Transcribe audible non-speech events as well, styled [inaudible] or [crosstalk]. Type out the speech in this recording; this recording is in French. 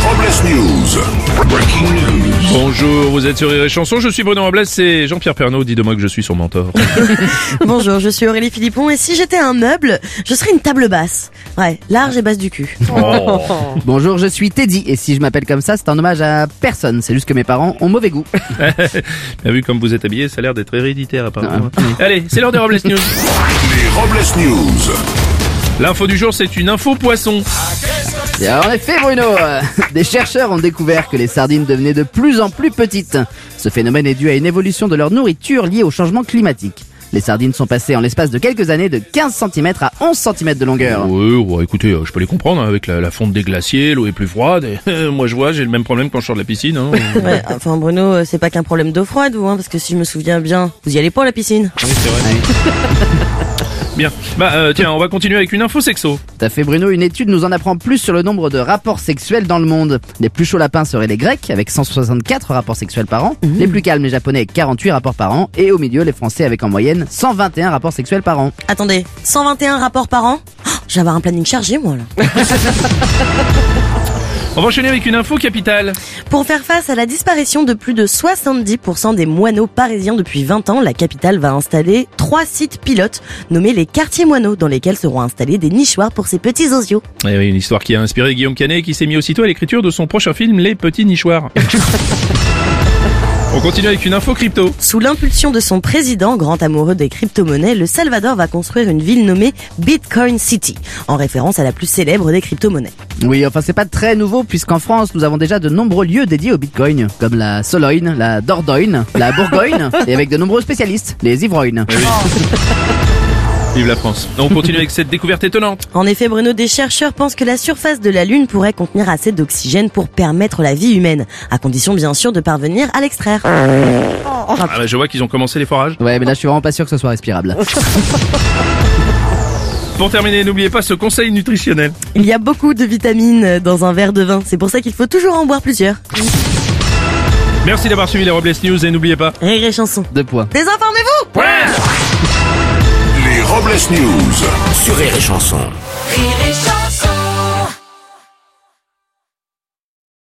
Les Robles News. Breaking news. Bonjour, vous êtes sur Rire et Chanson, je suis Bruno Robles et Jean-Pierre Pernaud dit de moi que je suis son mentor. [laughs] Bonjour, je suis Aurélie Philippon et si j'étais un meuble, je serais une table basse. Ouais, large et basse du cul. [laughs] Bonjour, je suis Teddy et si je m'appelle comme ça, c'est un hommage à personne. C'est juste que mes parents ont mauvais goût. [laughs] Bien vu comme vous êtes habillé, ça a l'air d'être héréditaire apparemment. Allez, c'est l'heure des Robles News. Les Robles News. L'info du jour, c'est une info poisson. Et en effet, Bruno, euh, [laughs] des chercheurs ont découvert que les sardines devenaient de plus en plus petites. Ce phénomène est dû à une évolution de leur nourriture liée au changement climatique. Les sardines sont passées en l'espace de quelques années de 15 cm à 11 cm de longueur. Ouais, ouais, écoutez, euh, je peux les comprendre, hein, avec la, la fonte des glaciers, l'eau est plus froide. Et, [laughs] euh, moi je vois, j'ai le même problème quand je sors de la piscine. Hein. [laughs] Ouais, enfin Bruno, euh, c'est pas qu'un problème d'eau froide, vous, hein, parce que si je me souviens bien, vous y allez pas à la piscine? Oui, c'est vrai. Bien. Bah euh, tiens, on va continuer avec une info sexo. Tout à fait, Bruno, une étude nous en apprend plus sur le nombre de rapports sexuels dans le monde. Les plus chauds lapins seraient les Grecs, avec 164 rapports sexuels par an. Les plus calmes, les Japonais, avec 48 rapports par an. Et au milieu, les Français, avec en moyenne 121 rapports sexuels par an. Attendez, 121 rapports par an? Oh, Je vais avoir un planning chargé, moi, là. [laughs] On va enchaîner avec une info capitale. Pour faire face à la disparition de plus de 70% des moineaux parisiens depuis 20 ans, la capitale va installer trois sites pilotes nommés les quartiers moineaux dans lesquels seront installés des nichoirs pour ces petits osios. Eh oui, une histoire qui a inspiré Guillaume Canet qui s'est mis aussitôt à l'écriture de son prochain film Les Petits Nichoirs. [laughs] On continue avec une info crypto. Sous l'impulsion de son président, grand amoureux des crypto-monnaies, le Salvador va construire une ville nommée Bitcoin City, en référence à la plus célèbre des crypto-monnaies. Oui, enfin c'est pas très nouveau puisqu'en France nous avons déjà de nombreux lieux dédiés au Bitcoin, comme la Sologne, la Dordogne, la Bourgogne, [laughs] et avec de nombreux spécialistes, les ivrognes. Vive la France. On continue avec cette découverte étonnante. En effet, Bruno, des chercheurs pensent que la surface de la Lune pourrait contenir assez d'oxygène pour permettre la vie humaine, à condition bien sûr de parvenir à l'extraire. Ah bah, je vois qu'ils ont commencé les forages. Ouais, mais là je suis vraiment pas sûr que ce soit respirable. [laughs] Pour terminer, n'oubliez pas ce conseil nutritionnel. Il y a beaucoup de vitamines dans un verre de vin, c'est pour ça qu'il faut toujours en boire plusieurs. Merci d'avoir suivi les Robles News et n'oubliez pas. Rire et chanson. Deux points. Désinformez-vous Les Robles News. Sur Rire et Chanson. Rire et chanson